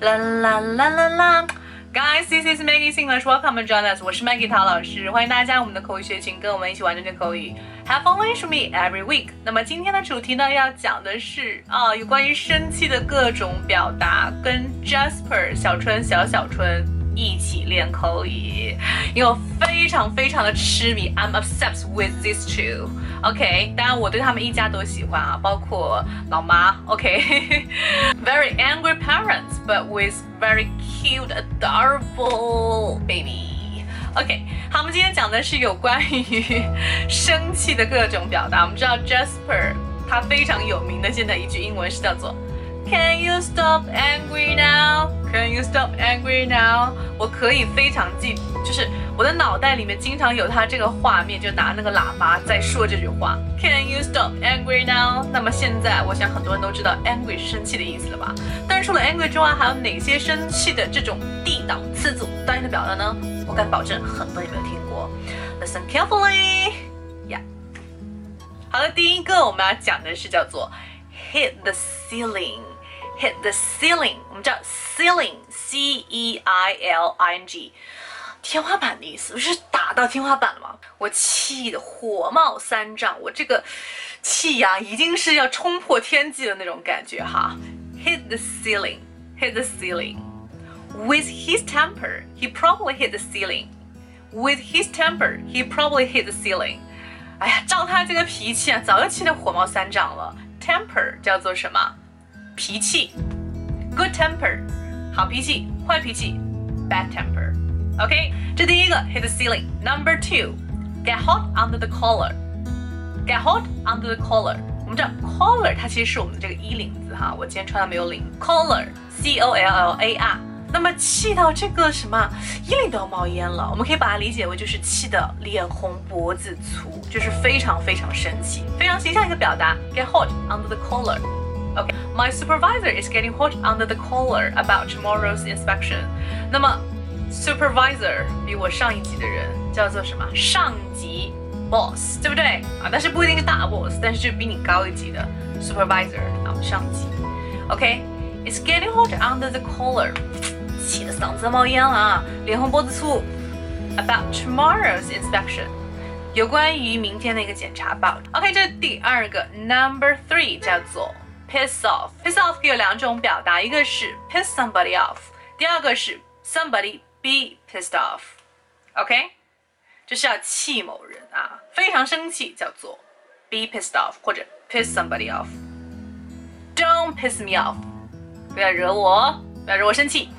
啦啦啦啦啦。Guys, this is Maggie English. Welcome and join us. 我是 Maggie 陶老师，欢迎大家我们的口语学群，跟我们一起玩这些口语。Have fun with me every week. 那么今天的主题呢，要讲的是啊，有关于生气的各种表达，跟 Jasper 小春小小春。一起练口语，因为我非常非常的痴迷，I'm obsessed with these two。OK，当然我对他们一家都喜欢啊，包括老妈。OK，very angry parents but with very cute adorable baby。OK，好，我们今天讲的是有关于生气的各种表达。我们知道 Jasper 他非常有名的现在一句英文是叫做。Can you stop angry now? Can you stop angry now? 我可以非常记，就是我的脑袋里面经常有他这个画面，就拿那个喇叭在说这句话。Can you stop angry now? 那么现在，我想很多人都知道 angry 是生气的意思了吧？但是除了 angry 之外，还有哪些生气的这种地道词组单音的表达呢？我敢保证很多人没有听过。Listen carefully. 好了，第一个我们要讲的是叫做 hit the ceiling。Hit the ceiling，我们叫 ceiling，c e i l i n g，天花板的意思，不是打到天花板了吗？我气得火冒三丈，我这个气呀，已经是要冲破天际的那种感觉哈。Hit the ceiling，hit the ceiling。With his temper, he probably hit the ceiling. With his temper, he probably hit the ceiling. 哎呀，照他这个脾气啊，早就气得火冒三丈了。Temper 叫做什么？脾气，good temper，好脾气，坏脾气，bad temper。OK，这第一个 hit the ceiling。Number two，get hot under the collar。get hot under the collar。我们知道 collar 它其实是我们这个衣领子哈，我今天穿的没有领。collar，c o l l a r。那么气到这个什么衣领都要冒烟了，我们可以把它理解为就是气的脸红脖子粗，就是非常非常生气，非常形象一个表达。get hot under the collar。Okay, my supervisor is getting hot under the collar about tomorrow's inspection. 那么，supervisor 比我上一级的人叫做什么？上级 boss，对不对啊？但是不一定是大 boss，但是就比你高一级的 supervisor 啊，上级。OK，it's getting hot under the collar，气得嗓子冒烟了啊，脸红脖子粗。About tomorrow's inspection，有关于明天的一个检查报。OK，这是第二个 number three 叫做。 piss off。piss off 可以有两种表达，一个是 piss somebody off，第二个是 somebody be pissed off。OK，就是要气某人啊，非常生气，叫做 be pissed off 或者 piss somebody off。Don't piss me off，不要惹我，不要惹我生气。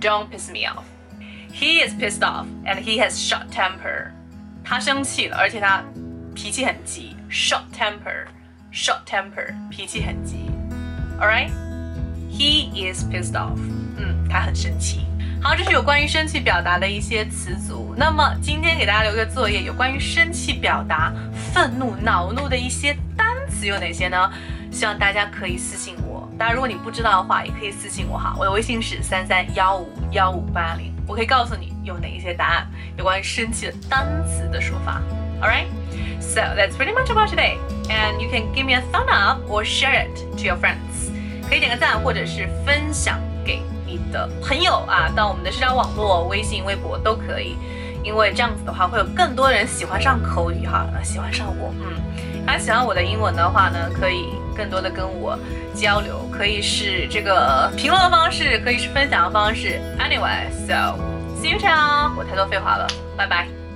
Don't piss me off。He is pissed off and he has short temper。他生气了，而且他脾气很急。Short temper，short temper，脾气很急。 All right, he is pissed off. 嗯，他很生气。好，这是有关于生气表达的一些词组。那么今天给大家留个作业，有关于生气表达、愤怒、恼怒的一些单词有哪些呢？希望大家可以私信我。当然，如果你不知道的话，也可以私信我哈。我的微信是三三幺五幺五八零，我可以告诉你有哪一些答案有关于生气的单词的说法。All right, so that's pretty much about today, and you can give me a thumb up or share it to your friends. 可以点个赞，或者是分享给你的朋友啊，到我们的社交网络、微信、微博都可以，因为这样子的话，会有更多人喜欢上口语哈，喜欢上我。嗯，大家喜欢我的英文的话呢，可以更多的跟我交流，可以是这个评论的方式，可以是分享的方式。Anyway，so see you t o w 我太多废话了，拜拜。